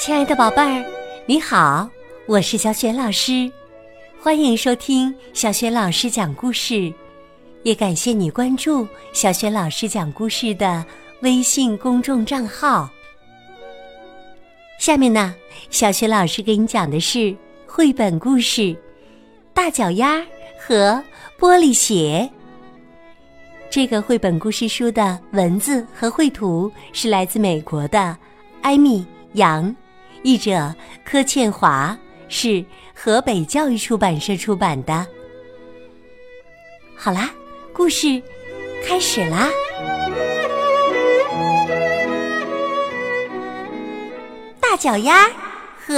亲爱的宝贝儿，你好，我是小雪老师，欢迎收听小雪老师讲故事，也感谢你关注小雪老师讲故事的微信公众账号。下面呢，小雪老师给你讲的是绘本故事《大脚丫和玻璃鞋》。这个绘本故事书的文字和绘图是来自美国的艾米杨，译者柯倩华，是河北教育出版社出版的。好啦，故事开始啦！大脚丫和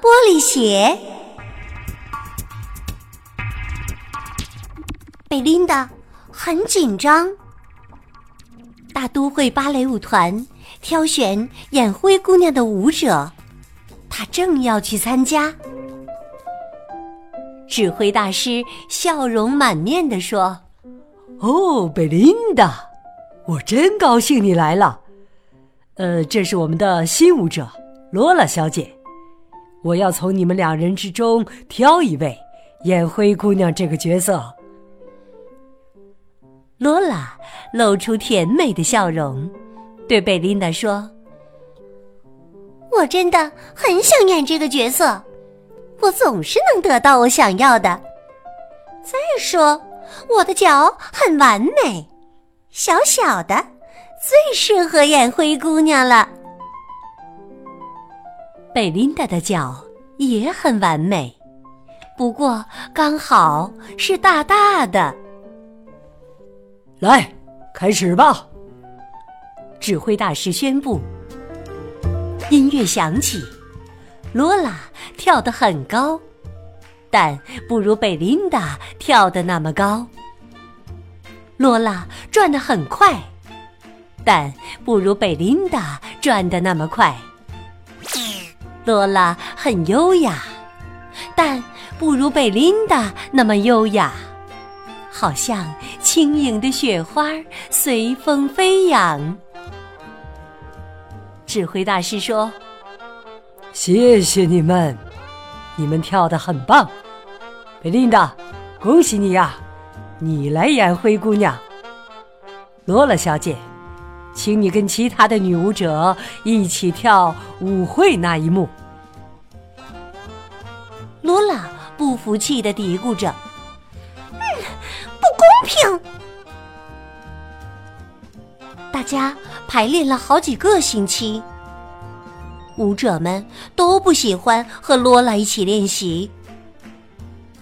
玻璃鞋，贝琳达。很紧张。大都会芭蕾舞团挑选演灰姑娘的舞者，她正要去参加。指挥大师笑容满面地说：“哦，贝琳达，我真高兴你来了。呃，这是我们的新舞者罗拉小姐。我要从你们两人之中挑一位演灰姑娘这个角色。”罗拉露出甜美的笑容，对贝琳达说：“我真的很想演这个角色，我总是能得到我想要的。再说，我的脚很完美，小小的，最适合演灰姑娘了。贝琳达的脚也很完美，不过刚好是大大的。”来，开始吧！指挥大师宣布。音乐响起，罗拉跳得很高，但不如贝琳达跳得那么高。罗拉转得很快，但不如贝琳达转得那么快。罗拉很优雅，但不如贝琳达那么优雅。好像轻盈的雪花随风飞扬。指挥大师说：“谢谢你们，你们跳得很棒。贝琳达，恭喜你呀，你来演灰姑娘。罗拉小姐，请你跟其他的女舞者一起跳舞会那一幕。”罗拉不服气的嘀咕着。嗯，不公平，大家排练了好几个星期，舞者们都不喜欢和罗拉一起练习。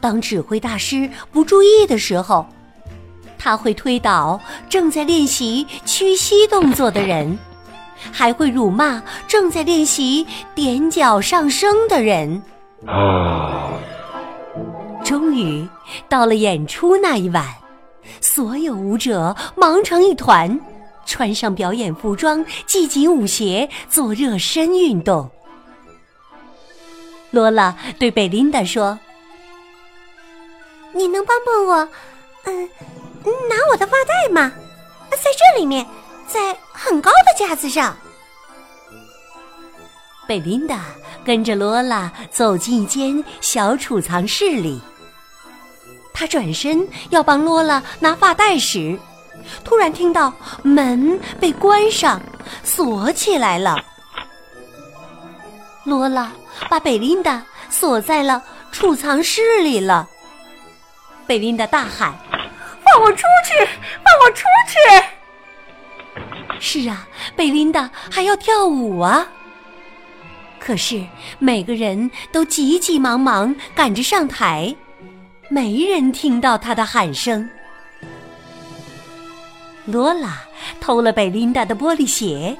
当指挥大师不注意的时候，他会推倒正在练习屈膝动作的人，还会辱骂正在练习踮脚上升的人。终于到了演出那一晚。所有舞者忙成一团，穿上表演服装，系紧舞鞋，做热身运动。罗拉对贝琳达说：“你能帮帮我，嗯，拿我的发带吗？在这里面，在很高的架子上。”贝琳达跟着罗拉走进一间小储藏室里。他转身要帮罗拉拿发带时，突然听到门被关上，锁起来了。罗拉把贝琳达锁在了储藏室里了。贝琳达大喊：“放我出去！放我出去！”是啊，贝琳达还要跳舞啊。可是每个人都急急忙忙赶着上台。没人听到他的喊声。罗拉偷了贝琳达的玻璃鞋，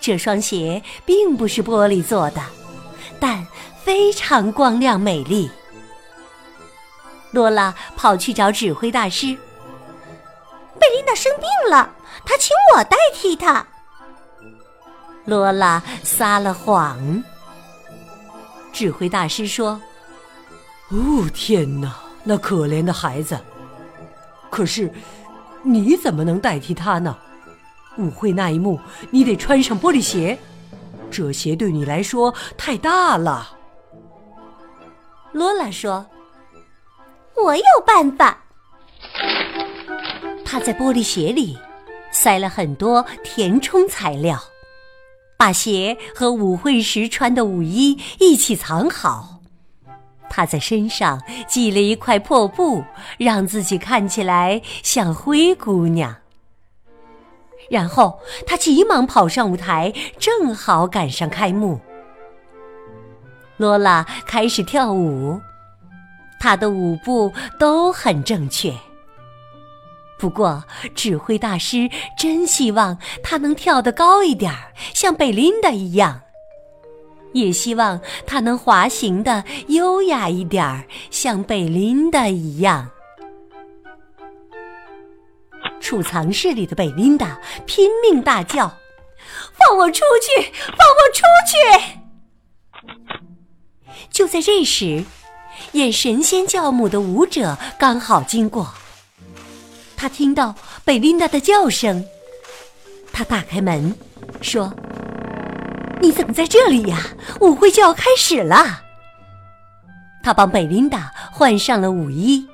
这双鞋并不是玻璃做的，但非常光亮美丽。罗拉跑去找指挥大师。贝琳达生病了，他请我代替他。罗拉撒了谎。指挥大师说。哦天哪，那可怜的孩子！可是，你怎么能代替他呢？舞会那一幕，你得穿上玻璃鞋。这鞋对你来说太大了。罗拉说：“我有办法。”他在玻璃鞋里塞了很多填充材料，把鞋和舞会时穿的舞衣一起藏好。他在身上系了一块破布，让自己看起来像灰姑娘。然后他急忙跑上舞台，正好赶上开幕。罗拉开始跳舞，她的舞步都很正确。不过，指挥大师真希望她能跳得高一点儿，像贝琳达一样；也希望她能滑行的优雅一点儿，像贝琳达一样。储藏室里的贝琳达拼命大叫：“放我出去！放我出去！”就在这时，演神仙教母的舞者刚好经过。他听到贝琳达的叫声，他打开门，说：“你怎么在这里呀？舞会就要开始了。”他帮贝琳达换上了舞衣。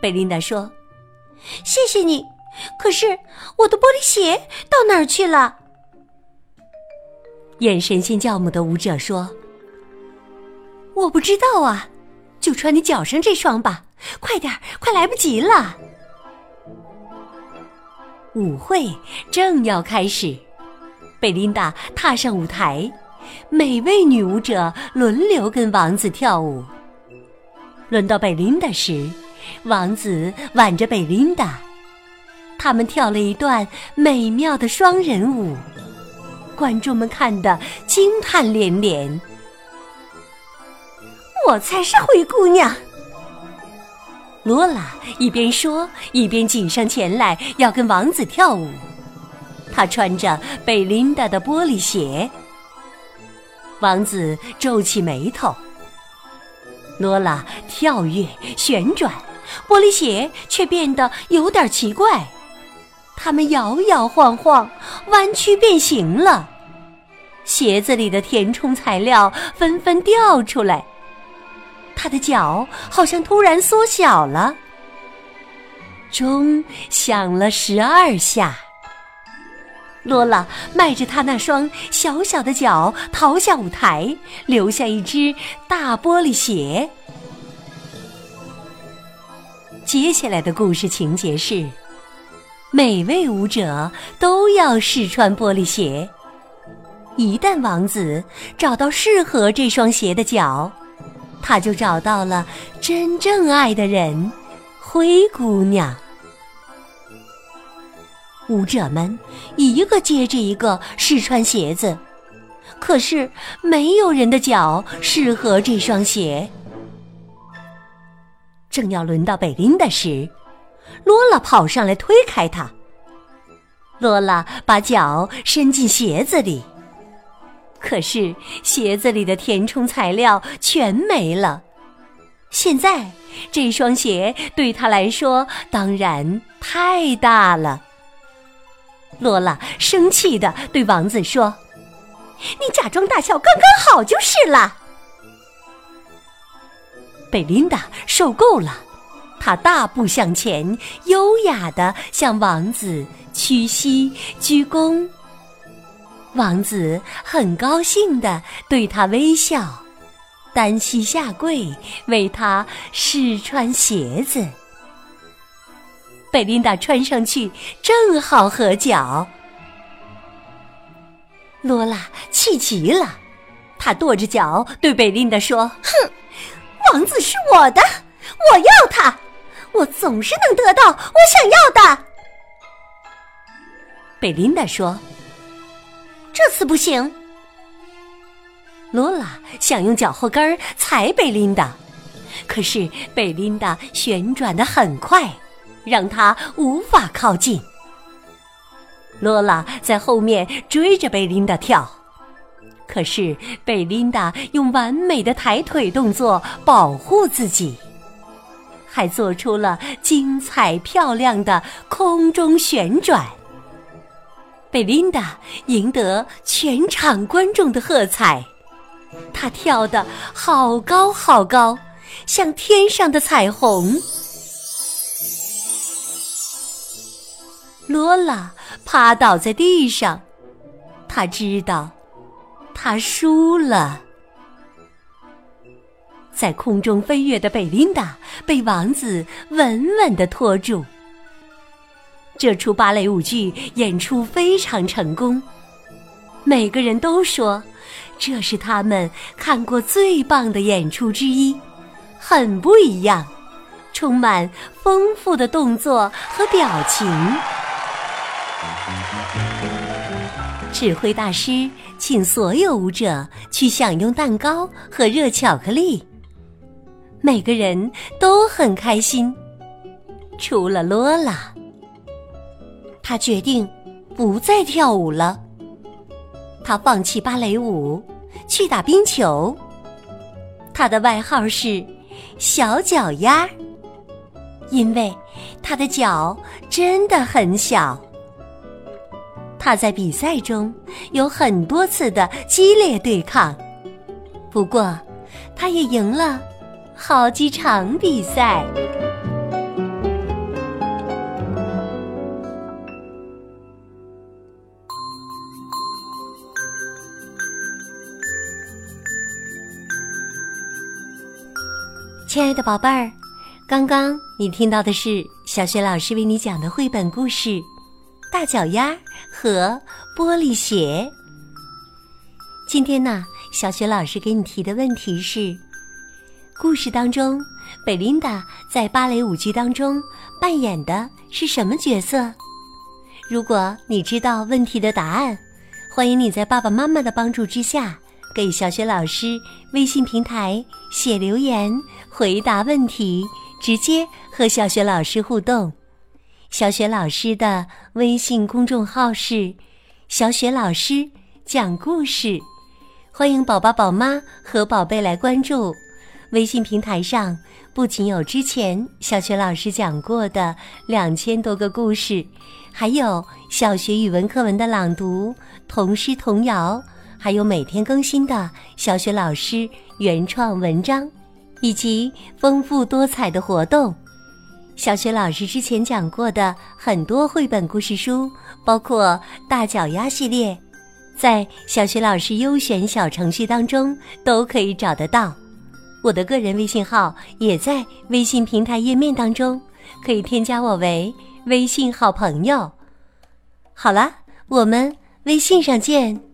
贝琳达说。谢谢你，可是我的玻璃鞋到哪儿去了？眼神仙教母的舞者说：“我不知道啊，就穿你脚上这双吧，快点快来不及了。”舞会正要开始，贝琳达踏上舞台，每位女舞者轮流跟王子跳舞。轮到贝琳达时。王子挽着贝琳达，他们跳了一段美妙的双人舞，观众们看得惊叹连连。我才是灰姑娘！罗拉一边说，一边挤上前来要跟王子跳舞。她穿着贝琳达的玻璃鞋。王子皱起眉头。罗拉跳跃旋转。玻璃鞋却变得有点奇怪，它们摇摇晃晃，弯曲变形了。鞋子里的填充材料纷纷掉出来，他的脚好像突然缩小了。钟响了十二下，罗拉迈着他那双小小的脚逃下舞台，留下一只大玻璃鞋。接下来的故事情节是：每位舞者都要试穿玻璃鞋。一旦王子找到适合这双鞋的脚，他就找到了真正爱的人——灰姑娘。舞者们一个接着一个试穿鞋子，可是没有人的脚适合这双鞋。正要轮到贝琳达时，罗拉跑上来推开他。罗拉把脚伸进鞋子里，可是鞋子里的填充材料全没了。现在这双鞋对他来说当然太大了。罗拉生气的对王子说：“你假装大笑刚刚好就是了。”贝琳达受够了，她大步向前，优雅的向王子屈膝鞠躬。王子很高兴的对她微笑，单膝下跪为她试穿鞋子。贝琳达穿上去正好合脚。罗拉气极了，她跺着脚对贝琳达说：“哼！”王子是我的，我要他，我总是能得到我想要的。贝琳达说：“这次不行。”罗拉想用脚后跟踩贝琳达，可是贝琳达旋转的很快，让她无法靠近。罗拉在后面追着贝琳达跳。可是贝琳达用完美的抬腿动作保护自己，还做出了精彩漂亮的空中旋转。贝琳达赢得全场观众的喝彩。她跳得好高好高，像天上的彩虹。罗拉趴倒在地上，他知道，他输了。在空中飞跃的贝琳达被王子稳稳的拖住。这出芭蕾舞剧演出非常成功，每个人都说这是他们看过最棒的演出之一，很不一样，充满丰富的动作和表情。指挥大师请所有舞者去享用蛋糕和热巧克力，每个人都很开心，除了罗拉。他决定不再跳舞了。他放弃芭蕾舞，去打冰球。他的外号是“小脚丫”，因为他的脚真的很小。他在比赛中有很多次的激烈对抗，不过他也赢了好几场比赛。亲爱的宝贝儿，刚刚你听到的是小雪老师为你讲的绘本故事《大脚丫和玻璃鞋》。今天呢，小雪老师给你提的问题是：故事当中，贝琳达在芭蕾舞剧当中扮演的是什么角色？如果你知道问题的答案，欢迎你在爸爸妈妈的帮助之下。给小雪老师微信平台写留言，回答问题，直接和小雪老师互动。小雪老师的微信公众号是“小雪老师讲故事”，欢迎宝宝、宝妈和宝贝来关注。微信平台上不仅有之前小雪老师讲过的两千多个故事，还有小学语文课文的朗读、童诗童谣。还有每天更新的小雪老师原创文章，以及丰富多彩的活动。小雪老师之前讲过的很多绘本故事书，包括大脚丫系列，在小雪老师优选小程序当中都可以找得到。我的个人微信号也在微信平台页面当中，可以添加我为微信好朋友。好了，我们微信上见。